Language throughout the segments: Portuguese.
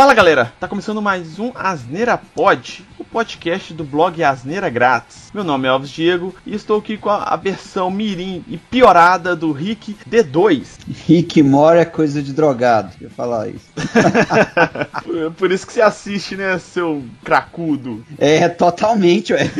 Fala galera, tá começando mais um Asneira Pod, o podcast do blog Asneira Grátis. Meu nome é Alves Diego e estou aqui com a, versão mirim e piorada do Rick D2. Rick Mora é coisa de drogado, eu falar isso. por, por, isso que você assiste, né, seu cracudo. É, totalmente, ué.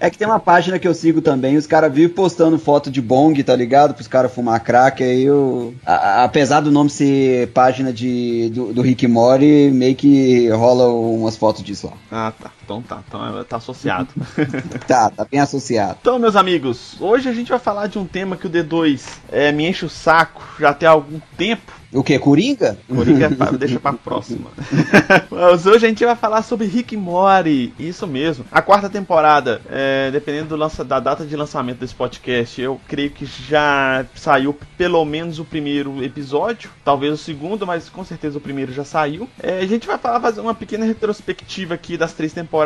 é que tem uma página que eu sigo também, os caras vivem postando foto de bong, tá ligado? Para os caras fumar crack, aí eu... A, apesar do nome ser página de, do, do Rick Mori, meio que rola umas fotos disso lá. Ah, tá. Então tá. Então tá associado. tá, tá bem associado. Então, meus amigos, hoje a gente vai falar de um tema que o D2 é, me enche o saco já tem algum tempo. O que? Coringa? Coringa é deixa pra próxima. Mas hoje a gente vai falar sobre Rick Mori. Isso mesmo. A quarta temporada, é, dependendo do lança, da data de lançamento desse podcast, eu creio que já saiu pelo menos o primeiro episódio. Talvez o segundo, mas com certeza o primeiro já saiu. É, a gente vai falar, fazer uma pequena retrospectiva aqui das três temporadas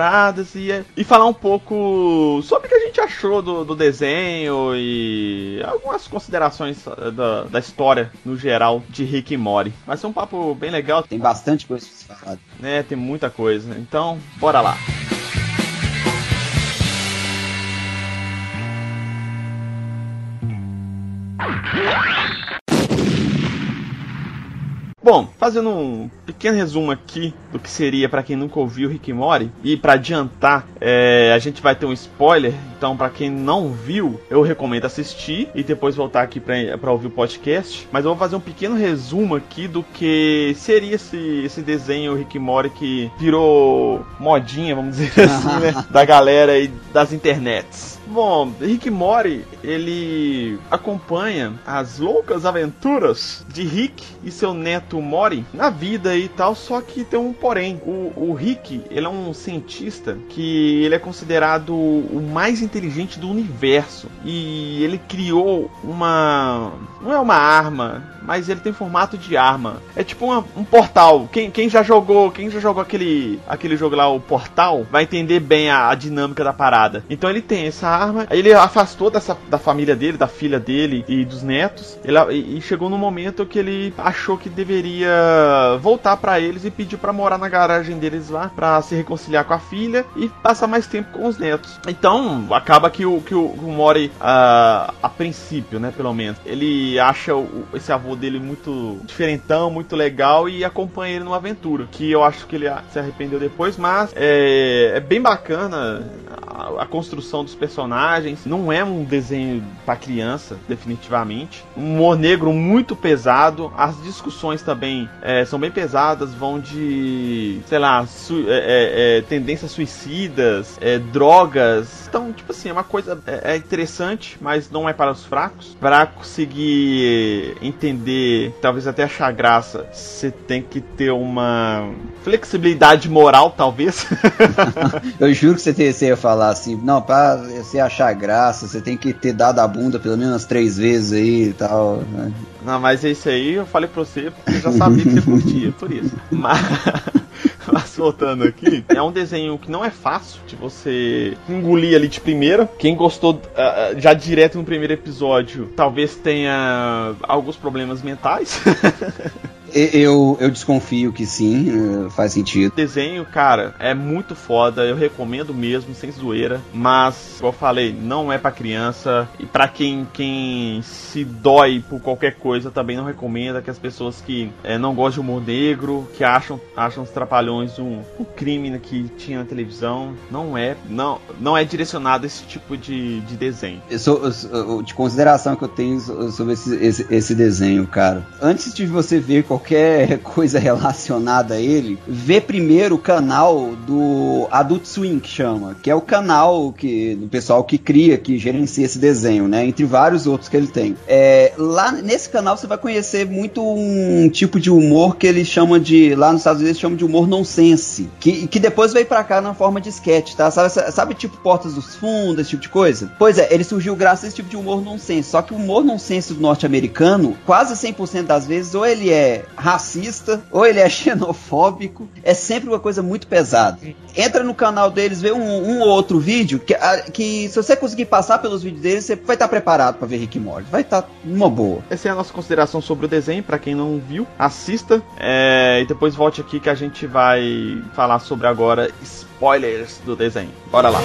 e, e falar um pouco sobre o que a gente achou do, do desenho e algumas considerações da, da história no geral de Rick e Mori. Vai ser um papo bem legal. Tem bastante coisa pra se falar. É, tem muita coisa. Então, bora lá. Bom, fazendo um pequeno resumo aqui do que seria para quem nunca ouviu Rick Mori e para adiantar, é, a gente vai ter um spoiler. Então, para quem não viu, eu recomendo assistir e depois voltar aqui para ouvir o podcast. Mas eu vou fazer um pequeno resumo aqui do que seria esse, esse desenho Rick Mori que virou modinha, vamos dizer assim, né, da galera e das internets. Bom, Rick Mori, ele acompanha as loucas aventuras de Rick e seu neto Mori na vida e tal, só que tem um porém. O, o Rick, ele é um cientista que ele é considerado o mais inteligente do universo e ele criou uma não é uma arma, mas ele tem formato de arma. É tipo uma, um portal. Quem, quem já jogou, quem já jogou aquele aquele jogo lá, o Portal, vai entender bem a, a dinâmica da parada. Então ele tem essa arma, ele afastou dessa, da família dele, da filha dele e dos netos. Ele, e, chegou no momento que ele achou que deveria voltar para eles e pedir para morar na garagem deles lá, para se reconciliar com a filha e passar mais tempo com os netos. Então acaba que o que o, o Mori, uh, a princípio, né, pelo menos, ele acha o, esse avô dele muito diferentão, muito legal e acompanha ele numa aventura. Que eu acho que ele se arrependeu depois, mas é, é bem bacana a, a, construção dos personagens. Não é um desenho para criança, definitivamente. Um humor negro muito pesado. As discussões também é, são bem pesadas, vão de, sei lá, su, é, é, é tendências suicidas, é, drogas. Então, tipo assim, é uma coisa é, interessante, mas não é para os fracos. Para conseguir entender, talvez até achar graça, você tem que ter uma flexibilidade moral, talvez. Eu juro que você, você ia falar assim, não, pra você achar graça, você tem que ter dado a bunda pelo menos três vezes aí e tal. Né? Não, mas é isso aí eu falei pra você porque eu já sabia que você curtia, por isso. Mas. Mas voltando aqui, é um desenho que não é fácil de você engolir ali de primeira. Quem gostou uh, já direto no primeiro episódio, talvez tenha alguns problemas mentais. Eu, eu desconfio que sim, eh, faz sentido. O desenho, cara, é muito foda, eu recomendo mesmo, sem zoeira. Mas, como eu falei, não é para criança. E para quem, quem se dói por qualquer coisa, também não recomenda. Que as pessoas que é, não gostam de humor negro, que acham, acham os trapalhões um, um crime que tinha na televisão, não é. Não, não é direcionado a esse tipo de, de desenho. Eu sou, eu, de consideração que eu tenho sobre esse, esse, esse desenho, cara. Antes de você ver qualquer qualquer coisa relacionada a ele, vê primeiro o canal do Adult Swim, que chama, que é o canal que, do pessoal que cria, que gerencia esse desenho, né? Entre vários outros que ele tem. É, lá nesse canal você vai conhecer muito um tipo de humor que eles chamam de, lá nos Estados Unidos, chamam de humor nonsense, que, que depois veio pra cá na forma de sketch, tá? Sabe, sabe tipo Portas dos Fundos, esse tipo de coisa? Pois é, ele surgiu graças a esse tipo de humor nonsense, só que o humor nonsense do norte-americano, quase 100% das vezes, ou ele é racista, ou ele é xenofóbico. É sempre uma coisa muito pesada. Entra no canal deles, vê um, um ou outro vídeo que, que, se você conseguir passar pelos vídeos deles, você vai estar preparado para ver Rick Morty. Vai estar numa boa. Essa é a nossa consideração sobre o desenho. Para quem não viu, assista é, e depois volte aqui que a gente vai falar sobre agora spoilers do desenho. Bora lá.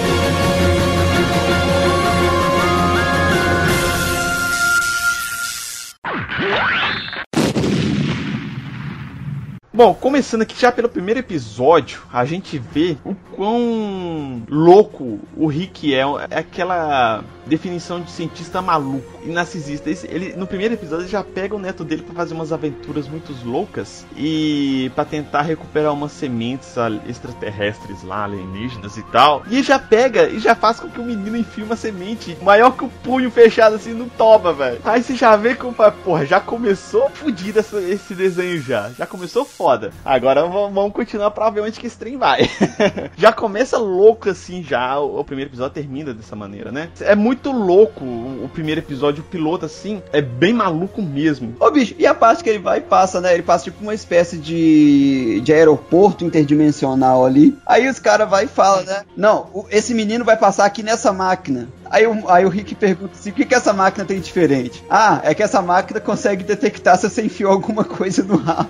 Bom, começando aqui já pelo primeiro episódio, a gente vê o quão louco o Rick é. É aquela definição de cientista maluco e narcisista. Ele, no primeiro episódio, ele já pega o neto dele para fazer umas aventuras muito loucas e para tentar recuperar umas sementes extraterrestres lá, alienígenas e tal. E já pega e já faz com que o menino enfie uma semente maior que o punho fechado assim no toba, velho. Aí você já vê como, porra, já começou fodido esse desenho já. Já começou foda. Agora vamos continuar pra ver onde que esse trem vai. já começa louco assim já. O primeiro episódio termina dessa maneira, né? É muito muito louco o primeiro episódio, o piloto, assim, é bem maluco mesmo. Ô, bicho, e a parte que ele vai e passa, né? Ele passa tipo uma espécie de, de aeroporto interdimensional ali. Aí os caras vai e falam, né? Não, o, esse menino vai passar aqui nessa máquina. Aí o, aí o Rick pergunta assim: o que, que essa máquina tem diferente? Ah, é que essa máquina consegue detectar se você enfiou alguma coisa no rabo.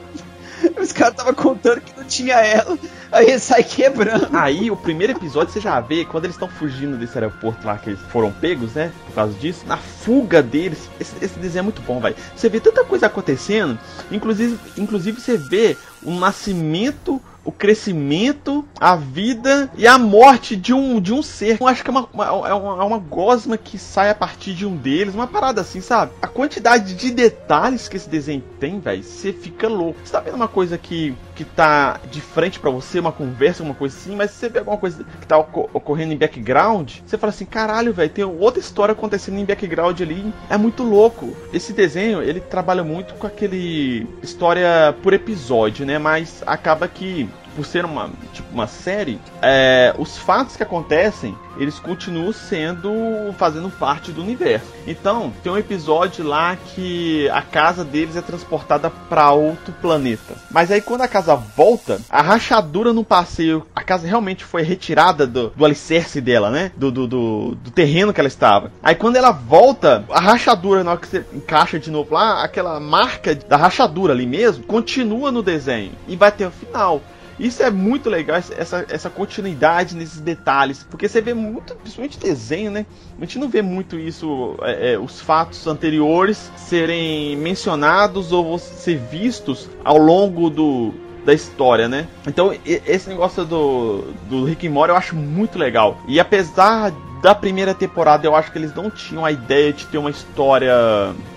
Os caras estavam contando que não tinha ela. Aí ele sai quebrando. Aí o primeiro episódio você já vê quando eles estão fugindo desse aeroporto lá que eles foram pegos, né? Por causa disso. Na fuga deles. Esse, esse desenho é muito bom, vai. Você vê tanta coisa acontecendo. Inclusive, inclusive você vê o nascimento o crescimento, a vida e a morte de um, de um ser. Eu acho que é uma, uma, é, uma, é uma gosma que sai a partir de um deles, uma parada assim, sabe? A quantidade de detalhes que esse desenho tem, velho, você fica louco. Você tá vendo uma coisa que, que tá de frente para você, uma conversa, uma coisa assim, mas você vê alguma coisa que tá ocorrendo em background, você fala assim, caralho, velho, tem outra história acontecendo em background ali. É muito louco. Esse desenho, ele trabalha muito com aquele história por episódio, né? Mas acaba que por ser uma, tipo, uma série, é, os fatos que acontecem, eles continuam sendo, fazendo parte do universo. Então, tem um episódio lá que a casa deles é transportada para outro planeta. Mas aí quando a casa volta, a rachadura no passeio, a casa realmente foi retirada do, do alicerce dela, né? Do, do, do, do terreno que ela estava. Aí quando ela volta, a rachadura, na hora que você encaixa de novo lá, aquela marca da rachadura ali mesmo, continua no desenho. E vai ter o final. Isso é muito legal, essa, essa continuidade nesses detalhes, porque você vê muito, principalmente desenho, né? A gente não vê muito isso, é, é, os fatos anteriores serem mencionados ou ser vistos ao longo do, da história, né? Então, esse negócio do, do Rick and Morty eu acho muito legal. E apesar da primeira temporada eu acho que eles não tinham a ideia de ter uma história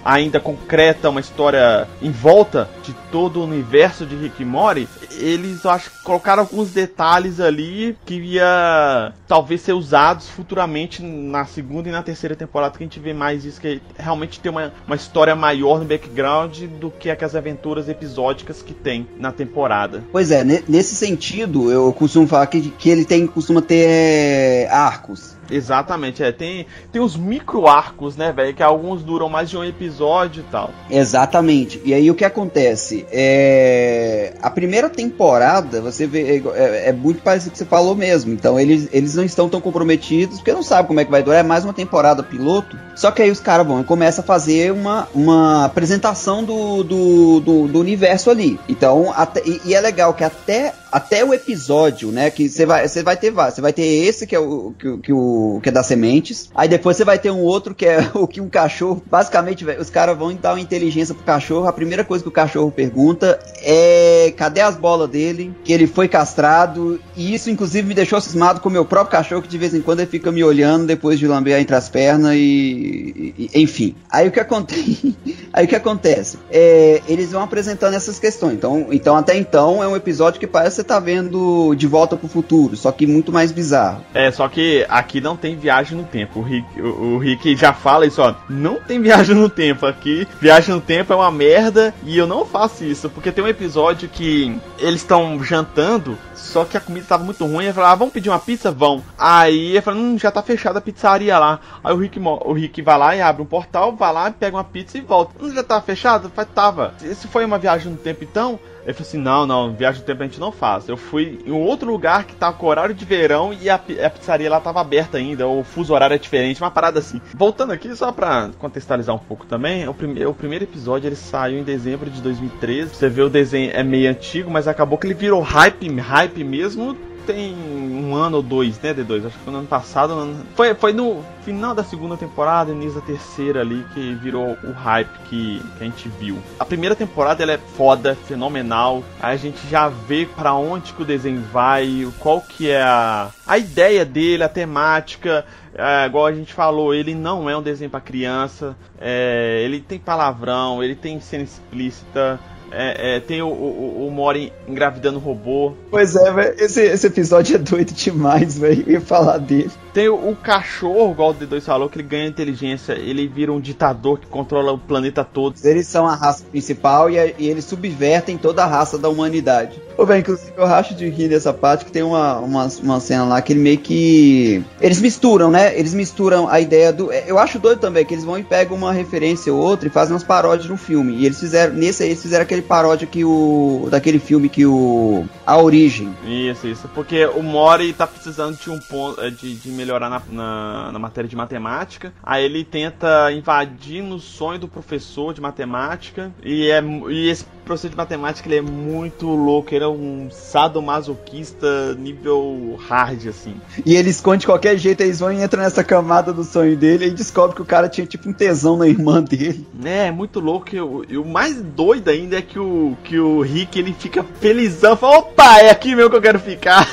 ainda concreta, uma história em volta de todo o universo de Rick e Morty. Eles, acho, colocaram alguns detalhes ali que ia talvez ser usados futuramente na segunda e na terceira temporada que a gente vê mais isso, que realmente tem uma, uma história maior no background do que aquelas aventuras episódicas que tem na temporada. Pois é, nesse sentido, eu costumo falar que, que ele tem costuma ter é, arcos Exatamente, é. Tem, tem os micro arcos, né, velho? Que alguns duram mais de um episódio e tal. Exatamente. E aí o que acontece? É... A primeira temporada, você vê, é, é, é muito parecido com o que você falou mesmo. Então eles, eles não estão tão comprometidos, porque não sabem como é que vai durar. É mais uma temporada piloto. Só que aí os caras vão e começam a fazer uma, uma apresentação do, do, do, do universo ali. Então, até, e, e é legal que até até o episódio, né? Que você vai, vai ter Você vai ter esse que é o que, que, o que é das sementes. Aí depois você vai ter um outro que é o que um cachorro. Basicamente, véio, os caras vão dar uma inteligência pro cachorro. A primeira coisa que o cachorro pergunta é cadê as bolas dele? Que ele foi castrado. E isso, inclusive, me deixou cismado com o meu próprio cachorro, que de vez em quando ele fica me olhando depois de lamber entre as pernas e, e enfim. Aí o que acontece? Aí o que acontece? É, eles vão apresentando essas questões. Então, então até então é um episódio que parece tá vendo De Volta pro Futuro, só que muito mais bizarro. É, só que aqui não tem viagem no tempo. O Rick, o, o Rick já fala isso, ó. Não tem viagem no tempo aqui. Viagem no tempo é uma merda e eu não faço isso. Porque tem um episódio que eles estão jantando só que a comida tava muito ruim. Ele falou, ah, vamos pedir uma pizza? Vão. Aí ele falou, hum, já tá fechada a pizzaria lá. Aí o Rick, o Rick vai lá e abre um portal, vai lá, pega uma pizza e volta. Não já tava fechado? Tava. Se foi uma viagem no tempo então, ele falou assim: não, não, viagem do tempo a gente não faz. Eu fui em outro lugar que tava com horário de verão e a, a pizzaria lá tava aberta ainda, o fuso horário é diferente, uma parada assim. Voltando aqui, só pra contextualizar um pouco também, o, prime o primeiro episódio ele saiu em dezembro de 2013. Você vê o desenho é meio antigo, mas acabou que ele virou hype, hype mesmo tem um ano ou dois, né, D2? Acho que foi no ano passado. Foi, foi no final da segunda temporada, início da terceira ali, que virou o hype que, que a gente viu. A primeira temporada ela é foda, fenomenal. A gente já vê para onde que o desenho vai, qual que é a, a ideia dele, a temática. É, igual a gente falou, ele não é um desenho para criança. É, ele tem palavrão, ele tem cena explícita. É, é, tem o, o, o Mori engravidando robô. Pois é. Esse, esse episódio é doido demais, velho. Eu ia falar dele. Tem o, o, cachorro, igual o D2 falou, que ele ganha inteligência. Ele vira um ditador que controla o planeta todo. Eles são a raça principal e, e eles subvertem toda a raça da humanidade. Ô, velho, inclusive eu racho de rir nessa parte que tem uma, uma, uma cena lá que ele meio que. Eles misturam, né? Eles misturam a ideia do. Eu acho doido também que eles vão e pegam uma referência ou outra e fazem umas paródias no filme. E eles fizeram. Nesse aí, eles fizeram aquele paródia que o. daquele filme que o. A Origem. Isso, isso. Porque o Mori tá precisando de um ponto. Eh, de, de melhorar na, na, na, matéria de matemática. Aí ele tenta invadir no sonho do professor de matemática. E, é, e esse professor de matemática ele é muito louco. Ele é um sadomasoquista nível hard, assim. E ele esconde de qualquer jeito. Eles vão e entram nessa camada do sonho dele e descobre que o cara tinha tipo um tesão na irmã dele. É, é muito louco. E o mais doido ainda é que o, que o Rick ele fica felizão. Fala, opa, é aqui mesmo que eu quero ficar.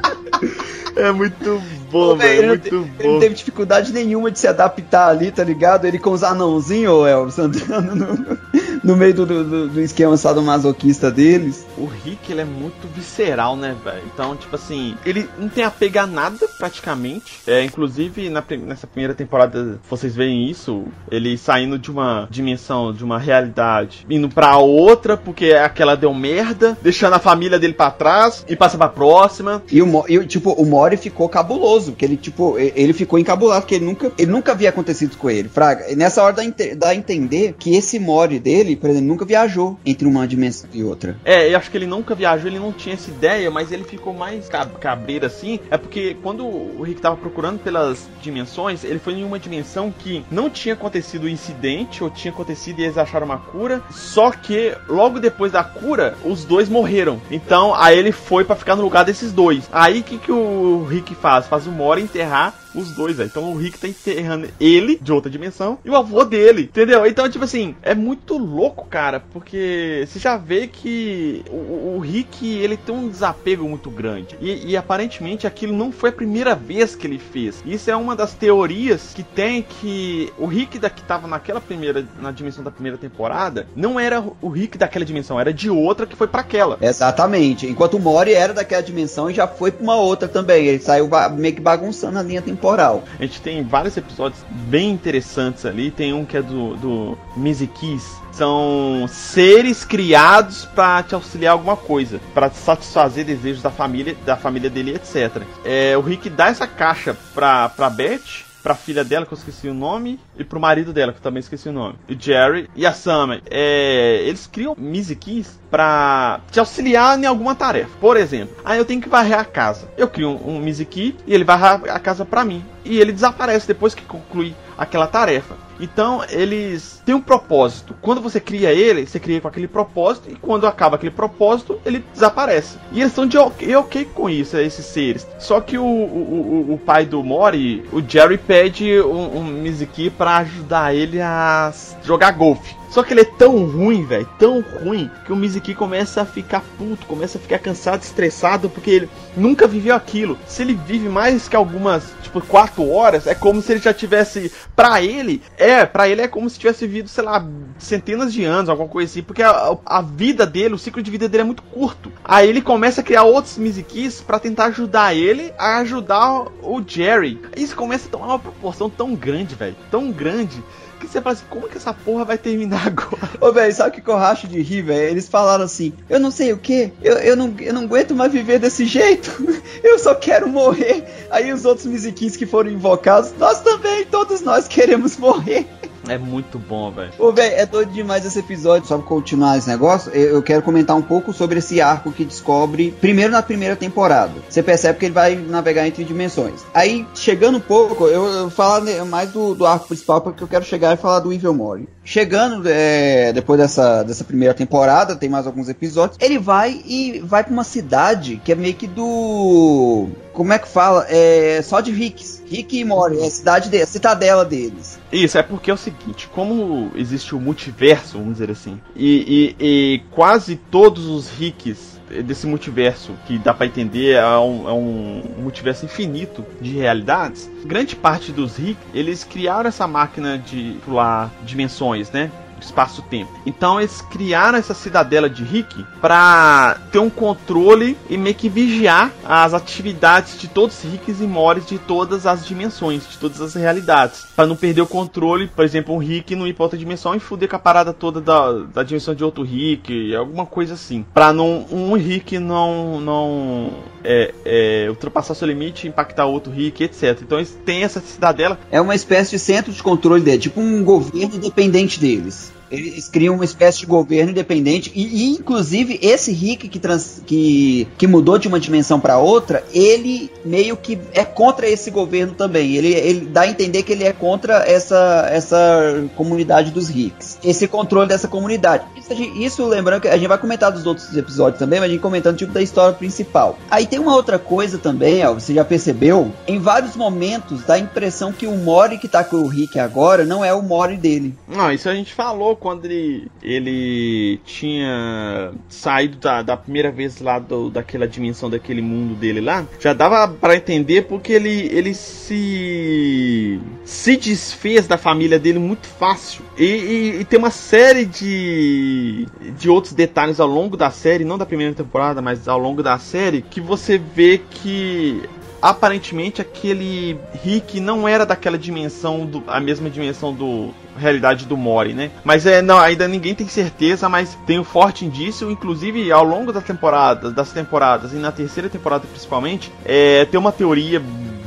é muito bom, velho. Muito ele, bom. Ele não teve dificuldade nenhuma de se adaptar ali, tá ligado? Ele com os anãozinhos, Elvis, andando no, no meio do, do, do esquema sadomasoquista deles. O Rick, ele é muito visceral, né, velho? Então, tipo assim, ele não tem apego a nada, praticamente. É, inclusive, na, nessa primeira temporada, vocês veem isso, ele saindo de uma dimensão, de uma realidade, indo pra outra, porque aquela deu merda, deixando a família dele para trás e passa pra próxima. E o, e, tipo, o Mori ficou cabuloso, que ele, tipo, ele ficou encabulado, porque ele nunca, ele nunca havia acontecido com ele. Fraga, nessa hora dá, dá a entender que esse Mori dele, por exemplo, nunca viajou entre uma dimensão e outra. É, eu acho que ele nunca viajou, ele não tinha essa ideia, mas ele ficou mais cabreiro assim. É porque quando o Rick tava procurando pelas dimensões, ele foi em uma dimensão que não tinha acontecido o incidente, ou tinha acontecido e eles acharam uma cura. Só que logo depois da cura, os dois morreram. Então aí ele foi para ficar no lugar desses dois. Aí o que, que o Rick faz? Faz o Mora enterrar os dois, velho. Então o Rick tá enterrando ele de outra dimensão e o avô dele, entendeu? Então, tipo assim, é muito louco, cara, porque você já vê que o, o Rick ele tem um desapego muito grande e, e, aparentemente aquilo não foi a primeira vez que ele fez. Isso é uma das teorias que tem que o Rick da que tava naquela primeira na dimensão da primeira temporada não era o Rick daquela dimensão, era de outra que foi para aquela. Exatamente. Enquanto o Mori era daquela dimensão e já foi para uma outra também. Ele saiu meio que bagunçando a linha temporal temporal. A gente tem vários episódios bem interessantes ali. Tem um que é do, do Mizikis. São seres criados para te auxiliar alguma coisa, para satisfazer desejos da família, da família dele, etc. É, o Rick dá essa caixa pra, pra Beth, pra filha dela, que eu esqueci o nome, e pro marido dela, que eu também esqueci o nome. O Jerry e a Summer. É, eles criam Mizikis pra te auxiliar em alguma tarefa. Por exemplo, aí eu tenho que varrer a casa. Eu crio um, um e ele varre a casa pra mim. E ele desaparece depois que conclui aquela tarefa. Então, eles têm um propósito. Quando você cria ele, você cria com aquele propósito, e quando acaba aquele propósito, ele desaparece. E eles estão de ok, ok com isso, esses seres. Só que o, o, o, o pai do Mori, o Jerry, pede um, um Mizuki para ajudar ele a jogar golfe. Só que ele é tão ruim, velho, tão ruim, que o Mizuki começa a ficar puto, começa a ficar cansado, estressado, porque ele nunca viveu aquilo. Se ele vive mais que algumas, tipo, quatro horas, é como se ele já tivesse. Pra ele, é, pra ele é como se tivesse vivido, sei lá, centenas de anos, alguma coisa assim, porque a, a vida dele, o ciclo de vida dele é muito curto. Aí ele começa a criar outros Mizukis para tentar ajudar ele a ajudar o Jerry. Isso começa a tomar uma proporção tão grande, velho, tão grande você fala assim, como que essa porra vai terminar agora? Ô, velho, sabe o que eu racho de rir, velho? Eles falaram assim, eu não sei o que, eu, eu, não, eu não aguento mais viver desse jeito, eu só quero morrer. Aí os outros musiquinhos que foram invocados, nós também, todos nós queremos morrer. É muito bom, velho. Ô, velho, é doido demais esse episódio. Só pra continuar esse negócio, eu quero comentar um pouco sobre esse arco que descobre, primeiro na primeira temporada. Você percebe que ele vai navegar entre dimensões. Aí, chegando um pouco, eu, eu falo mais do, do arco principal, porque eu quero chegar e falar do Evil Mori. Chegando, é, depois dessa, dessa primeira temporada, tem mais alguns episódios, ele vai e vai pra uma cidade que é meio que do. Como é que fala? É só de Ricks. Rick e Mori, é a cidade de, a citadela deles. Isso, é porque é o seguinte, como existe o multiverso, vamos dizer assim, e, e, e quase todos os Ricks desse multiverso, que dá para entender, é um, é um, multiverso infinito de realidades, grande parte dos Ricks, eles criaram essa máquina de pular dimensões, né? Espaço-tempo. Então eles criaram essa cidadela de Rick para ter um controle e meio que vigiar as atividades de todos os Ricks e Morris de todas as dimensões, de todas as realidades, para não perder o controle, por exemplo, um Rick não ir para outra dimensão e fuder com a parada toda da, da dimensão de outro Rick, alguma coisa assim, para não um Rick não não é, é, ultrapassar seu limite, impactar outro Rick, etc. Então eles têm essa cidadela. É uma espécie de centro de controle dele, tipo um governo independente deles. Eles criam uma espécie de governo independente e, e inclusive esse Rick que, trans, que, que mudou de uma dimensão para outra, ele meio que é contra esse governo também. Ele, ele dá a entender que ele é contra essa, essa comunidade dos Ricks. Esse controle dessa comunidade. Isso, isso lembrando que a gente vai comentar dos outros episódios também, mas a gente comentando tipo da história principal. Aí tem uma outra coisa também, ó, você já percebeu? Em vários momentos dá a impressão que o Mori que tá com o Rick agora não é o Mori dele. Não, isso a gente falou quando ele, ele tinha saído da, da primeira vez lá do, daquela dimensão, daquele mundo dele lá, já dava para entender porque ele, ele se se desfez da família dele muito fácil. E, e, e, tem uma série de, de outros detalhes ao longo da série, não da primeira temporada, mas ao longo da série, que você vê que aparentemente aquele Rick não era daquela dimensão, do, a mesma dimensão do realidade do Mori, né? Mas é não, ainda ninguém tem certeza, mas tem um forte indício, inclusive ao longo da temporada, das temporadas e na terceira temporada principalmente, é, tem uma teoria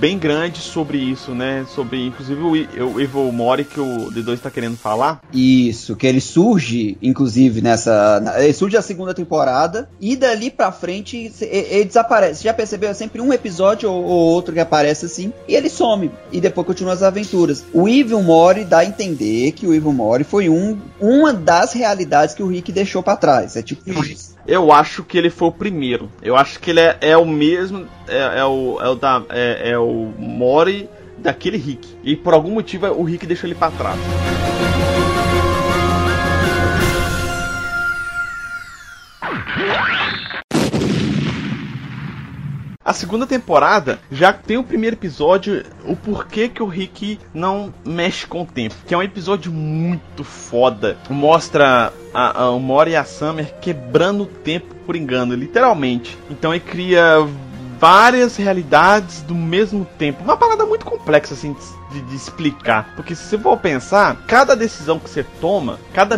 bem grande sobre isso, né? Sobre, inclusive, o, o Evil Mori que o D2 está querendo falar. Isso, que ele surge, inclusive, nessa. Ele surge a segunda temporada e dali pra frente ele, ele desaparece. Você já percebeu? É sempre um episódio ou, ou, outro que aparece assim e ele some. E depois continua as aventuras. O Evil Mori dá a entender que o Evil Mori foi um, uma das realidades que o Rick deixou para trás. É tipo isso. Eu acho que ele foi o primeiro. Eu acho que ele é, é o mesmo. É, é, o, é, o da, é, é o Mori daquele Rick. E por algum motivo o Rick deixou ele para trás. A segunda temporada já tem o primeiro episódio, o porquê que o Rick não mexe com o tempo. Que é um episódio muito foda. Mostra a, a, Mori e a Summer quebrando o tempo por engano, literalmente. Então ele cria várias realidades do mesmo tempo. Uma parada muito complexa assim de, de explicar. Porque se você for pensar, cada decisão que você toma, cada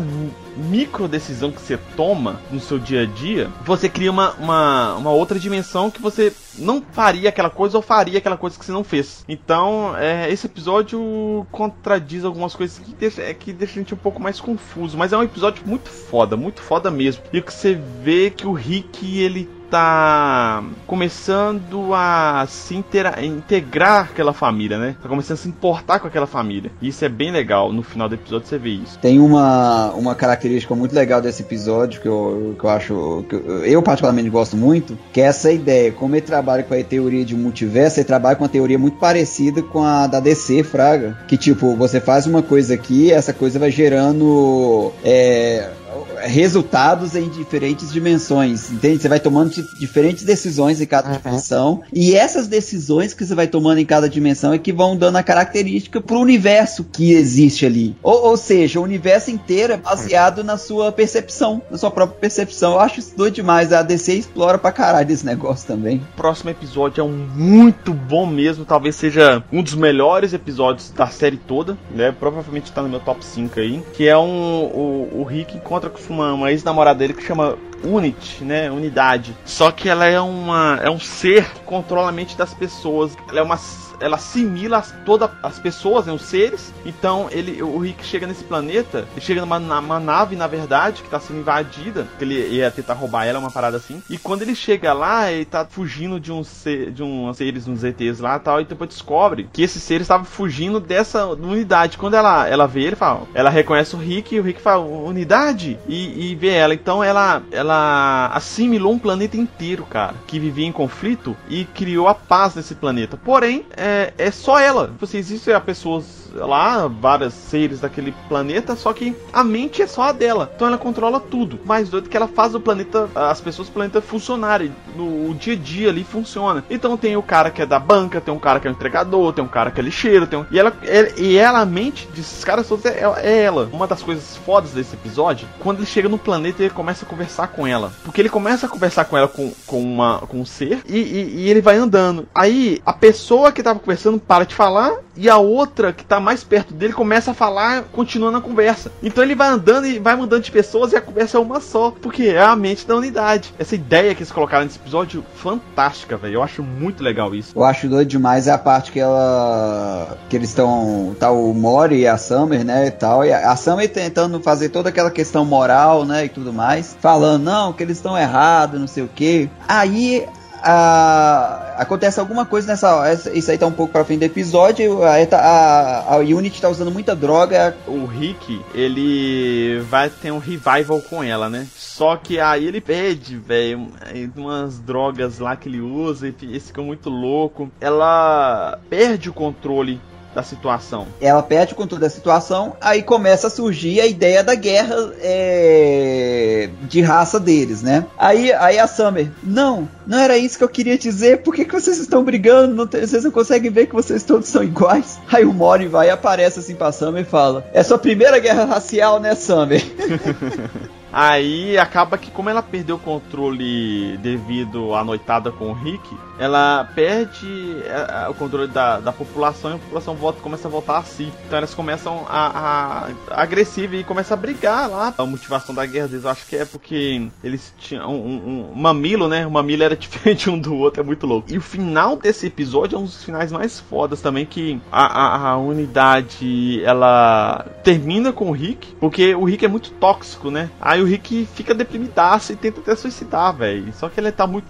micro decisão que você toma no seu dia a dia, você cria uma, uma, uma outra dimensão que você não faria aquela coisa ou faria aquela coisa que você não fez. Então, é, esse episódio contradiz algumas coisas que deixa, é, que deixa a gente um pouco mais confuso. Mas é um episódio muito foda, muito foda mesmo. E que você vê que o Rick, ele tá começando a se integrar aquela família, né? Tá começando a se importar com aquela família. E isso é bem legal. No final do episódio você vê isso. Tem uma, uma característica muito legal desse episódio que eu, que eu acho. Que eu, eu, particularmente gosto muito, que é essa ideia. Como ele trabalha com a teoria de multiverso, ele trabalha com uma teoria muito parecida com a da DC, Fraga. Que tipo, você faz uma coisa aqui, essa coisa vai gerando. É, resultados em diferentes dimensões, entende? Você vai tomando diferentes decisões em cada uhum. dimensão e essas decisões que você vai tomando em cada dimensão é que vão dando a característica pro universo que existe ali. Ou, ou seja, o universo inteiro é baseado na sua percepção, na sua própria percepção. Eu acho isso doido demais. A DC explora pra caralho esse negócio também. O próximo episódio é um muito bom mesmo, talvez seja um dos melhores episódios da série toda, né? Provavelmente tá no meu top 5 aí, que é um o, o Rick encontra com uma, uma ex-namorada dele que chama Unity, né? Unidade. Só que ela é uma é um ser que controla a mente das pessoas. Ela é uma ela assimila todas as pessoas, né, os seres. Então ele, o Rick chega nesse planeta, ele chega numa, numa nave, na verdade, que tá sendo invadida, que ele ia tentar roubar ela, uma parada assim. E quando ele chega lá, ele tá fugindo de uns, de uns seres, uns ETs lá tal, e depois descobre que esses seres estavam fugindo dessa unidade. Quando ela, ela vê ele, fala, ela reconhece o Rick e o Rick fala, unidade? E, e vê ela. Então ela, ela assimilou um planeta inteiro, cara, que vivia em conflito e criou a paz nesse planeta. Porém, é, é só ela. Você existe a pessoas lá, vários seres daquele planeta, só que a mente é só a dela. Então ela controla tudo. Mais doido que ela faz o planeta, as pessoas do planeta funcionarem. No dia a dia ali funciona. Então tem o cara que é da banca, tem um cara que é o entregador, tem um cara que é lixeiro, tem um... e ela é, e ela a mente desses caras todos é, é, ela. Uma das coisas fodas desse episódio, quando ele chega no planeta ele começa a conversar com ela, porque ele começa a conversar com ela com, com uma com um ser e, e, e ele vai andando. Aí a pessoa que conversando para de falar e a outra que tá mais perto dele começa a falar, continuando a conversa. Então ele vai andando e vai mudando de pessoas e a conversa é uma só, porque é a mente da unidade. Essa ideia que eles colocaram nesse episódio, fantástica, velho. Eu acho muito legal isso. Eu acho doido demais é a parte que ela. que eles estão. tá o Mori e a Summer, né, e tal. E a Summer tentando fazer toda aquela questão moral, né, e tudo mais. Falando, não, que eles estão errados, não sei o que. Aí a, acontece alguma coisa nessa. Isso aí tá um pouco pra frente do episódio. A, a, a Unity tá usando muita droga. O Rick, ele vai ter um revival com ela, né? Só que aí ele pede, velho, umas drogas lá que ele usa e fica muito louco. Ela perde o controle da situação. Ela perde o controle da situação, aí começa a surgir a ideia da guerra é, de raça deles, né? Aí, aí a Summer, não, não era isso que eu queria dizer, por que, que vocês estão brigando? Não tem, vocês não conseguem ver que vocês todos são iguais? Aí o Mori vai e aparece assim pra Summer e fala: É sua primeira guerra racial, né, Summer? Aí acaba que, como ela perdeu o controle devido à noitada com o Rick, ela perde é, é, o controle da, da população e a população volta, começa a voltar a si. Então elas começam a, a, agressiva e começam a brigar lá. A motivação da guerra deles, eu acho que é porque eles tinham um, um, um mamilo, né? O mamilo era diferente um do outro, é muito louco. E o final desse episódio é um dos finais mais fodas também, que a, a, a unidade ela termina com o Rick, porque o Rick é muito tóxico, né? Aí o Rick fica deprimidaço e tenta até suicidar, velho. Só que ele tá muito.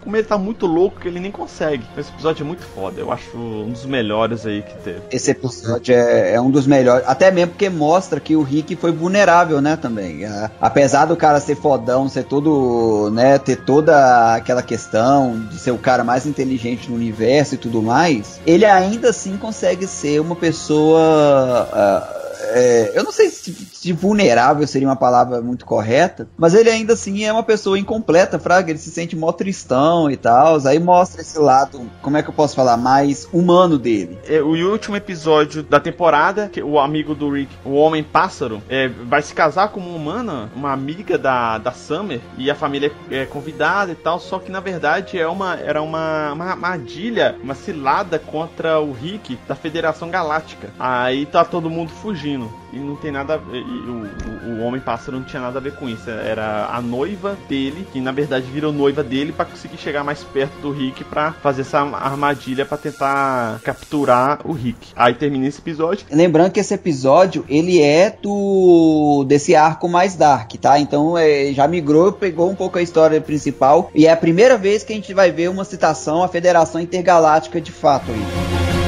Como ele tá muito louco que ele nem consegue. Então, esse episódio é muito foda. Eu acho um dos melhores aí que teve. Esse episódio é, é um dos melhores. Até mesmo porque mostra que o Rick foi vulnerável, né? Também. É, apesar do cara ser fodão, ser todo. né? Ter toda aquela questão de ser o cara mais inteligente no universo e tudo mais, ele ainda assim consegue ser uma pessoa. Uh, é, eu não sei se, se, vulnerável seria uma palavra muito correta, mas ele ainda assim é uma pessoa incompleta, fraga, ele se sente mó tristão e tal, aí mostra esse lado, como é que eu posso falar, mais humano dele. É, o último episódio da temporada, que o amigo do Rick, o Homem Pássaro, é, vai se casar com uma humana, uma amiga da, da Summer, e a família é convidada e tal, só que na verdade é uma, era uma, uma armadilha, uma cilada contra o Rick da Federação Galáctica. Aí tá todo mundo fugindo. E não tem nada O, o, o homem pássaro não tinha nada a ver com isso. Era a noiva dele, que na verdade virou noiva dele para conseguir chegar mais perto do Rick para fazer essa armadilha para tentar capturar o Rick. Aí termina esse episódio. Lembrando que esse episódio ele é do desse arco mais dark, tá? Então é, já migrou, pegou um pouco a história principal e é a primeira vez que a gente vai ver uma citação à Federação Intergaláctica de fato aí.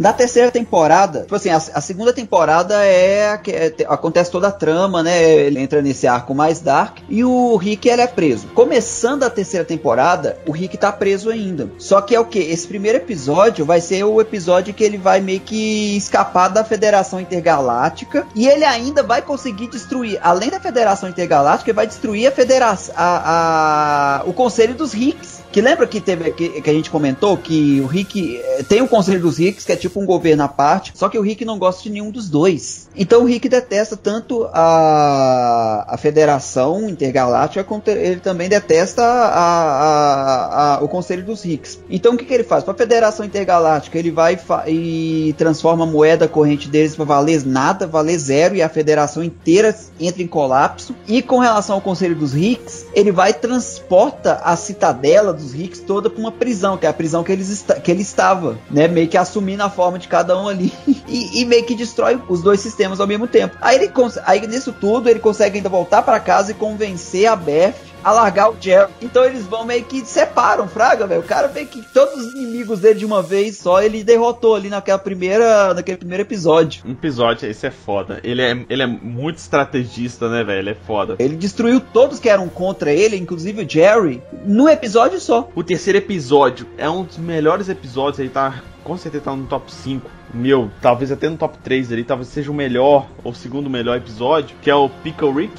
Da terceira temporada, tipo assim, a, a segunda temporada é, é, acontece toda a trama, né? Ele entra nesse arco mais dark e o Rick ele é preso. Começando a terceira temporada, o Rick tá preso ainda. Só que é o que? Esse primeiro episódio vai ser o episódio que ele vai meio que escapar da Federação Intergaláctica e ele ainda vai conseguir destruir, além da Federação Intergaláctica, ele vai destruir a Federação, a, a, o Conselho dos Ricks Que lembra que teve que, que a gente comentou que o Rick eh, tem o Conselho dos Ricks, que é tipo um governo à parte, só que o Rick não gosta de nenhum dos dois. Então o Rick detesta tanto a, a Federação Intergaláctica quanto ele também detesta a, a, a, o Conselho dos Ricks. Então o que, que ele faz? Para a Federação Intergaláctica, ele vai e transforma a moeda corrente deles para valer nada, valer zero, e a Federação inteira entra em colapso. E com relação ao Conselho dos Ricks, ele vai e transporta a citadela dos Ricks toda para uma prisão, que é a prisão que, eles que ele estava, né? Meio que assumindo a forma de cada um ali. e, e meio que destrói os dois sistemas ao mesmo tempo. Aí ele aí nisso tudo ele consegue ainda voltar para casa e convencer a Beth a largar o Jerry. Então eles vão meio que separam, Fraga, velho. O cara vê que todos os inimigos dele de uma vez só, ele derrotou ali naquela primeira, naquele primeiro episódio. Um episódio, esse é foda. Ele é, ele é muito estrategista, né, velho? Ele é foda. Ele destruiu todos que eram contra ele, inclusive o Jerry, num episódio só. O terceiro episódio é um dos melhores episódios, ele tá com certeza tá no top 5 meu, talvez até no top 3 ali, talvez seja o melhor ou segundo melhor episódio, que é o Pickle Rick.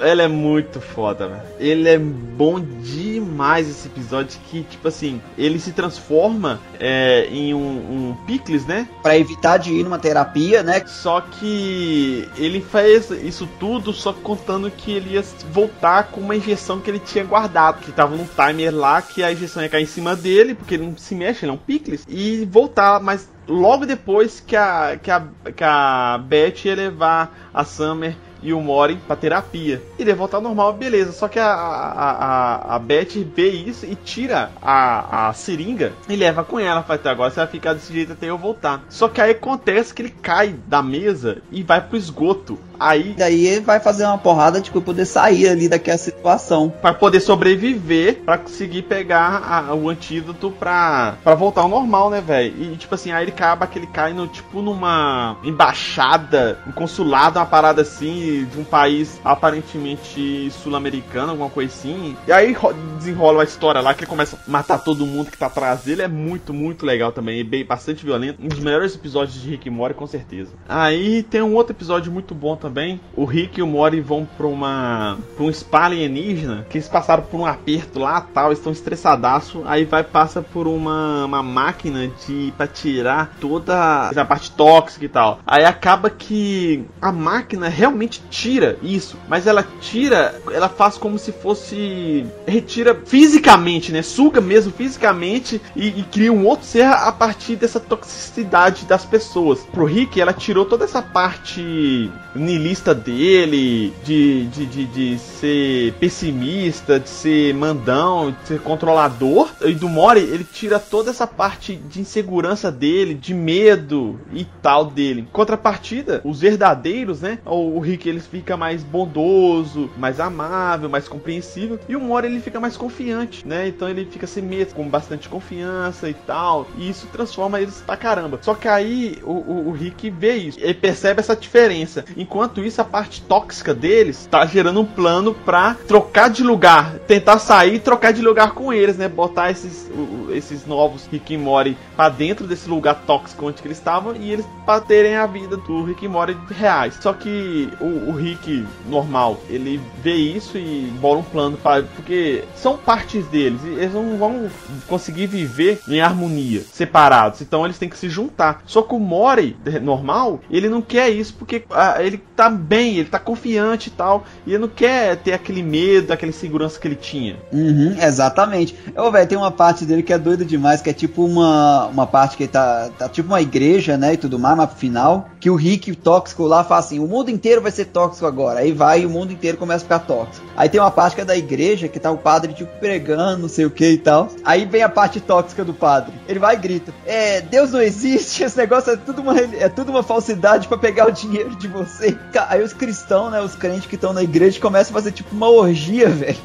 ele é muito foda, velho. Ele é bom demais esse episódio que, tipo assim, ele se transforma é, em um, um Pickles, né? Pra evitar de ir numa terapia, né? Só que ele fez isso tudo só contando que ele ia voltar com uma injeção que ele tinha guardado, que tava num timer lá que a injeção ia cair em cima dele, porque ele não se mexe, ele é um Pickles, e voltar, mas logo depois que a, que a, que a Beth ia levar a Summer e o Mori pra terapia. E de voltar ao normal, beleza. Só que a, a, a, a Beth vê isso e tira a, a seringa e leva com ela. Fala, agora você vai ficar desse jeito até eu voltar. Só que aí acontece que ele cai da mesa e vai pro esgoto. Aí. Daí ele vai fazer uma porrada, tipo, poder sair ali daquela situação. Para poder sobreviver, para conseguir pegar a, o antídoto pra, pra voltar ao normal, né, velho? E tipo assim, aí ele acaba que ele cai no, tipo, numa embaixada, um consulado, uma parada assim, de um país aparentemente sul-americano, alguma coisa assim. E aí desenrola a história lá que ele começa a matar todo mundo que tá atrás dele. É muito, muito legal também. É bem, bastante violento. Um dos melhores episódios de Rick e Morty, com certeza. Aí tem um outro episódio muito bom também. O Rick e o Morty vão pra uma. pra um spa alienígena. Que eles passaram por um aperto lá tal. Estão estressadaço. Aí vai, passa por uma, uma máquina de. pra tirar toda a parte tóxica e tal. Aí acaba que a máquina realmente tira isso, mas ela tira, ela faz como se fosse retira fisicamente, né? Suga mesmo fisicamente e, e cria um outro ser a partir dessa toxicidade das pessoas. Pro Rick, ela tirou toda essa parte nilista dele, de, de, de, de ser pessimista, de ser mandão, de ser controlador. E do Mori, ele tira toda essa parte de insegurança dele, de medo e tal dele. Contrapartida, os verdadeiros, né? O Rick ele fica mais bondoso, mais amável, mais compreensível. E o Mori ele fica mais confiante, né? Então ele fica sem medo, com bastante confiança e tal. E isso transforma eles pra caramba. Só que aí o, o, o Rick vê isso, ele percebe essa diferença. Enquanto isso, a parte tóxica deles tá gerando um plano pra trocar de lugar, tentar sair e trocar de lugar com eles, né? Botar esses, esses novos Rick e Mori pra dentro desse lugar tóxico onde eles estavam e eles pra terem a vida do Rick e Mori reais. Só que o, o Rick normal, ele vê isso e bola um plano para porque são partes deles e eles não vão conseguir viver em harmonia, separados. Então eles têm que se juntar. Só que o Mori normal, ele não quer isso porque ah, ele tá bem, ele tá confiante e tal, e ele não quer ter aquele medo, aquela segurança que ele tinha. Uhum, exatamente. Eu, velho, tem uma parte dele que é doida demais, que é tipo uma, uma parte que tá, tá tipo uma igreja, né, e tudo mais, mas final, que o Rick tóxico lá fala assim, o mundo inteiro vai ser tóxico agora. Aí vai e o mundo inteiro começa a ficar tóxico. Aí tem uma parte que é da igreja, que tá o padre tipo pregando, não sei o que e tal. Aí vem a parte tóxica do padre. Ele vai e grita: É, Deus não existe, esse negócio é tudo uma, é tudo uma falsidade para pegar o dinheiro de você. Aí os cristãos, né, os crentes que estão na igreja começam a fazer tipo uma orgia, velho.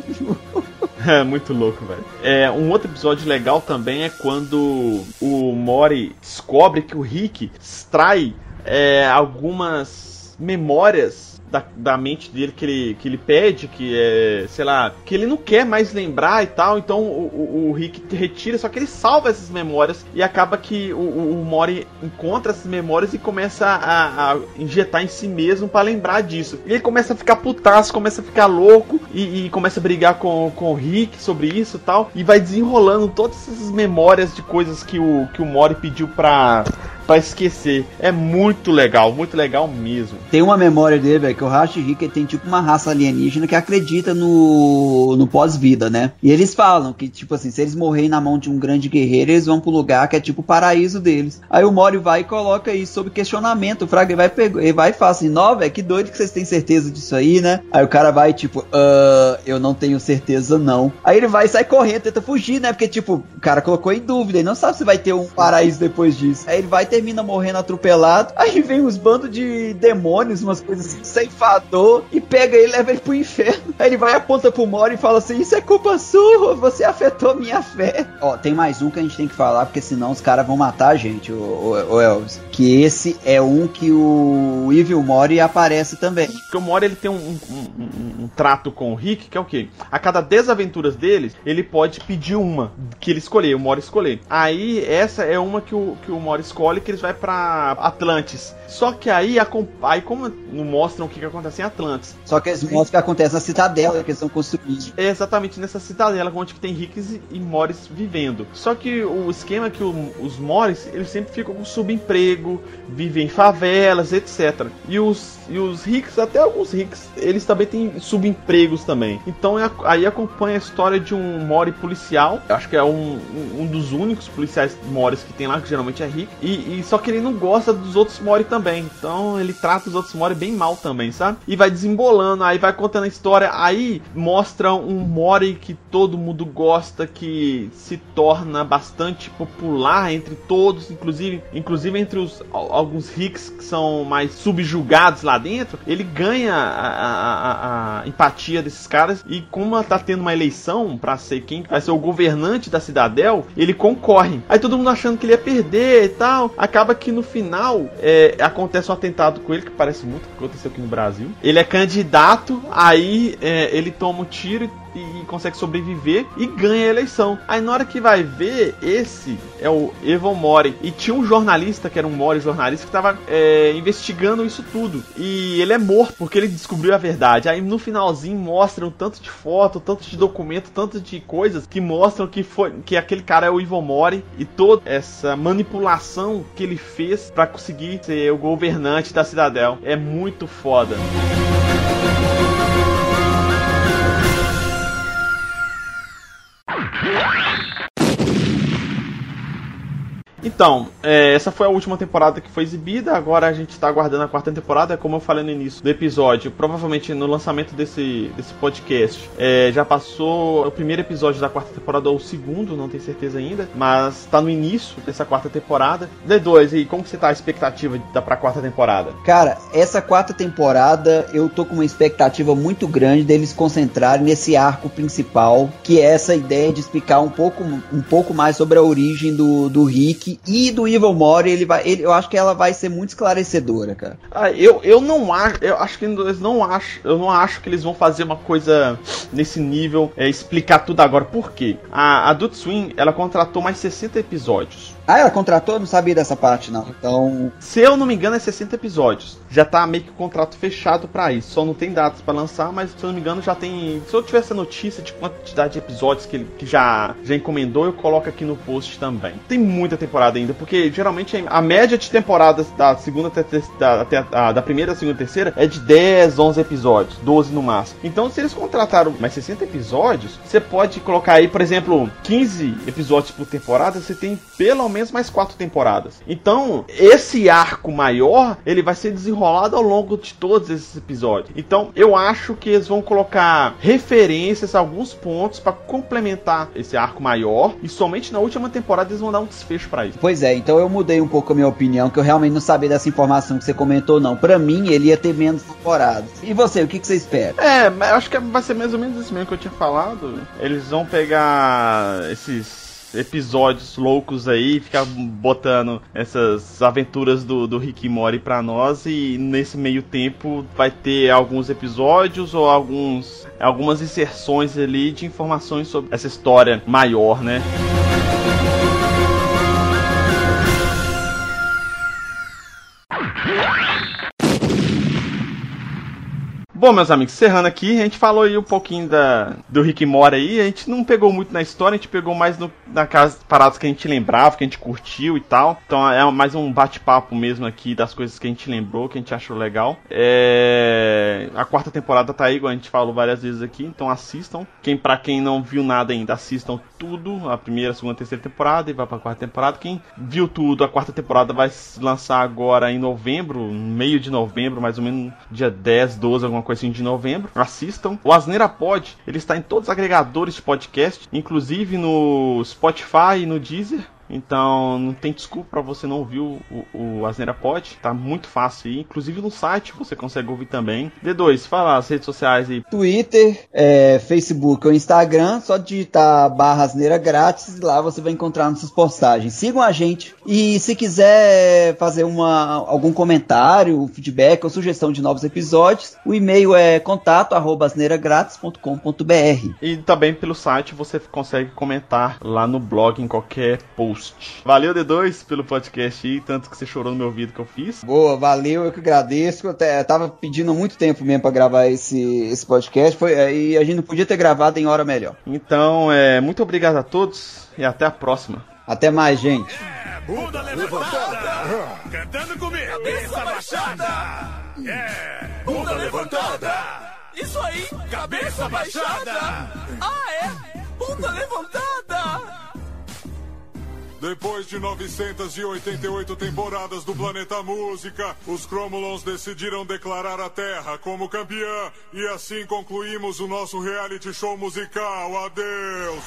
É muito louco, velho. É, um outro episódio legal também é quando o Mori descobre que o Rick extrai é, algumas memórias da, da mente dele que ele, que ele pede, que é, sei lá, que ele não quer mais lembrar e tal, então o, o, o Rick retira, só que ele salva essas memórias e acaba que o, o, o Mori encontra essas memórias e começa a, a injetar em si mesmo para lembrar disso. E ele começa a ficar putaço, começa a ficar louco e, e começa a brigar com, com o Rick sobre isso e tal, e vai desenrolando todas essas memórias de coisas que o, que o Mori pediu pra para esquecer. É muito legal, muito legal mesmo. Tem uma memória dele, velho, que o Rashi Rick tem tipo uma raça alienígena que acredita no, no pós-vida, né? E eles falam que, tipo assim, se eles morrerem na mão de um grande guerreiro, eles vão pro lugar que é tipo o paraíso deles. Aí o Mori vai e coloca isso sob questionamento. O Frag vai, ele vai e fala assim: Nó, velho, que doido que vocês têm certeza disso aí, né? Aí o cara vai, tipo, uh, eu não tenho certeza, não. Aí ele vai e sai correndo, tenta fugir, né? Porque, tipo, o cara colocou em dúvida, ele não sabe se vai ter um paraíso depois disso. Aí ele vai ter termina morrendo atropelado. Aí vem uns bandos de demônios, umas coisas assim, ceifador, e pega ele e leva ele pro inferno. Aí ele vai aponta pro Mori e fala assim: Isso é culpa sua, você afetou minha fé. Ó, tem mais um que a gente tem que falar, porque senão os caras vão matar a gente, o, o, o, Elvis. Que esse é um que o Evil Mori aparece também. Porque o Mori ele tem um, um, um, um trato com o Rick, que é o quê? A cada 10 aventuras deles, ele pode pedir uma que ele escolher, o Mori escolher. Aí essa é uma que o, que o Mori escolhe que eles vai para Atlantis. Só que aí, aí como não mostram o que, que acontece em Atlantis. Só que eles mostram o que acontece na cidadela que eles estão construindo. É exatamente nessa cidadela onde tem Ricks e, Morris vivendo. Só que o esquema é que o, os Morris, eles sempre ficam com subemprego, vivem em favelas, etc. E os, e os Ricks, até alguns Ricks, eles também têm subempregos também. Então é, aí acompanha a história de um Mori policial. Acho que é um, um dos únicos policiais Morris que tem lá, que geralmente é Rick. E, e só que ele não gosta dos outros Mori também. Então ele trata os outros Mori bem mal também, sabe? E vai desembolando, aí vai contando a história. Aí mostra um Mori que todo mundo gosta, que se torna bastante popular entre todos, inclusive, inclusive entre os alguns ricks que são mais subjugados lá dentro. Ele ganha a, a, a, a empatia desses caras e como tá tendo uma eleição para ser quem vai ser o governante da Cidadel, ele concorre. Aí todo mundo achando que ele ia perder e tal. Acaba que no final é, acontece um atentado com ele, que parece muito que aconteceu aqui no Brasil. Ele é candidato, aí é, ele toma um tiro e consegue sobreviver e ganha a eleição. Aí na hora que vai ver, esse é o Evan Mori. E tinha um jornalista, que era um Mori jornalista, que estava é, investigando isso tudo. E ele é morto porque ele descobriu a verdade. Aí no finalzinho mostra um tanto de foto, tanto de documento, tanto de coisas que mostram que foi que aquele cara é o Ivan Mori e toda essa manipulação que ele fez para conseguir ser o governante da Cidadel. É muito foda. Então, é, essa foi a última temporada que foi exibida. Agora a gente está aguardando a quarta temporada. Como eu falei no início do episódio, provavelmente no lançamento desse, desse podcast, é, já passou o primeiro episódio da quarta temporada ou o segundo, não tenho certeza ainda. Mas está no início dessa quarta temporada. D2, e como você tá a expectativa da pra quarta temporada? Cara, essa quarta temporada eu tô com uma expectativa muito grande deles concentrarem nesse arco principal, que é essa ideia de explicar um pouco, um pouco mais sobre a origem do, do Rick e do Evil Mori, ele vai, ele, eu acho que ela vai ser muito esclarecedora, cara. Ah, eu, eu não acho, eu acho que eles não acho, eu não acho que eles vão fazer uma coisa nesse nível, é, explicar tudo agora. Por quê? A Adult Swim, ela contratou mais 60 episódios. Ah, ela contratou? Eu não sabia dessa parte, não. Então. Se eu não me engano, é 60 episódios. Já tá meio que o contrato fechado para isso. Só não tem datas para lançar, mas se eu não me engano, já tem. Se eu tivesse a notícia de quantidade de episódios que ele que já, já encomendou, eu coloco aqui no post também. Tem muita temporada ainda, porque geralmente a média de temporadas da segunda da, da, da primeira, segunda terceira é de 10, 11 episódios, 12 no máximo. Então, se eles contrataram mais 60 episódios, você pode colocar aí, por exemplo, 15 episódios por temporada, você tem pelo menos menos mais quatro temporadas. Então, esse arco maior, ele vai ser desenrolado ao longo de todos esses episódios. Então, eu acho que eles vão colocar referências a alguns pontos para complementar esse arco maior e somente na última temporada eles vão dar um desfecho para isso. Pois é, então eu mudei um pouco a minha opinião, que eu realmente não sabia dessa informação que você comentou não. Para mim, ele ia ter menos temporadas. E você, o que, que você espera? É, mas acho que vai ser mais ou menos isso mesmo que eu tinha falado. Eles vão pegar esses episódios loucos aí, ficar botando essas aventuras do, do Rick e Morty pra nós e nesse meio tempo vai ter alguns episódios ou alguns algumas inserções ali de informações sobre essa história maior, né? Bom, meus amigos, encerrando aqui, a gente falou aí um pouquinho da, do Rick Mora aí, a gente não pegou muito na história, a gente pegou mais no, naquelas paradas que a gente lembrava, que a gente curtiu e tal. Então é mais um bate-papo mesmo aqui das coisas que a gente lembrou, que a gente achou legal. É... A quarta temporada tá aí, igual a gente falou várias vezes aqui, então assistam. Quem, pra quem não viu nada ainda, assistam tudo, a primeira, segunda, terceira temporada e vai pra quarta temporada. Quem viu tudo, a quarta temporada vai lançar agora em novembro, meio de novembro, mais ou menos dia 10, 12, alguma coisa assim de novembro. Assistam. O Asneira Pod, ele está em todos os agregadores de podcast, inclusive no Spotify e no Deezer. Então não tem desculpa para você não ouvir o, o, o Asneira Pod. Tá muito fácil aí. Inclusive no site você consegue ouvir também. D2, fala as redes sociais aí. Twitter, é, Facebook ou Instagram. Só digitar barra Asneira grátis e lá você vai encontrar nossas postagens. Sigam a gente. E se quiser fazer uma, algum comentário, feedback ou sugestão de novos episódios, o e-mail é contato arroba asneiragratis.com.br. E também pelo site você consegue comentar lá no blog em qualquer post. Valeu, D2, pelo podcast aí, tanto que você chorou no meu ouvido que eu fiz. Boa, valeu, eu que agradeço. Eu até- tava pedindo muito tempo mesmo pra gravar esse, esse podcast. Foi, e a gente não podia ter gravado em hora melhor. Então, é, muito obrigado a todos e até a próxima. Até mais, gente. Bunda levantada. Cantando comigo. Cabeça baixada. É. Bunda levantada. Isso aí. Cabeça baixada. Ah, é? Bunda levantada. Depois de 988 temporadas do Planeta Música, os Cromulons decidiram declarar a Terra como campeã e assim concluímos o nosso reality show musical. Adeus!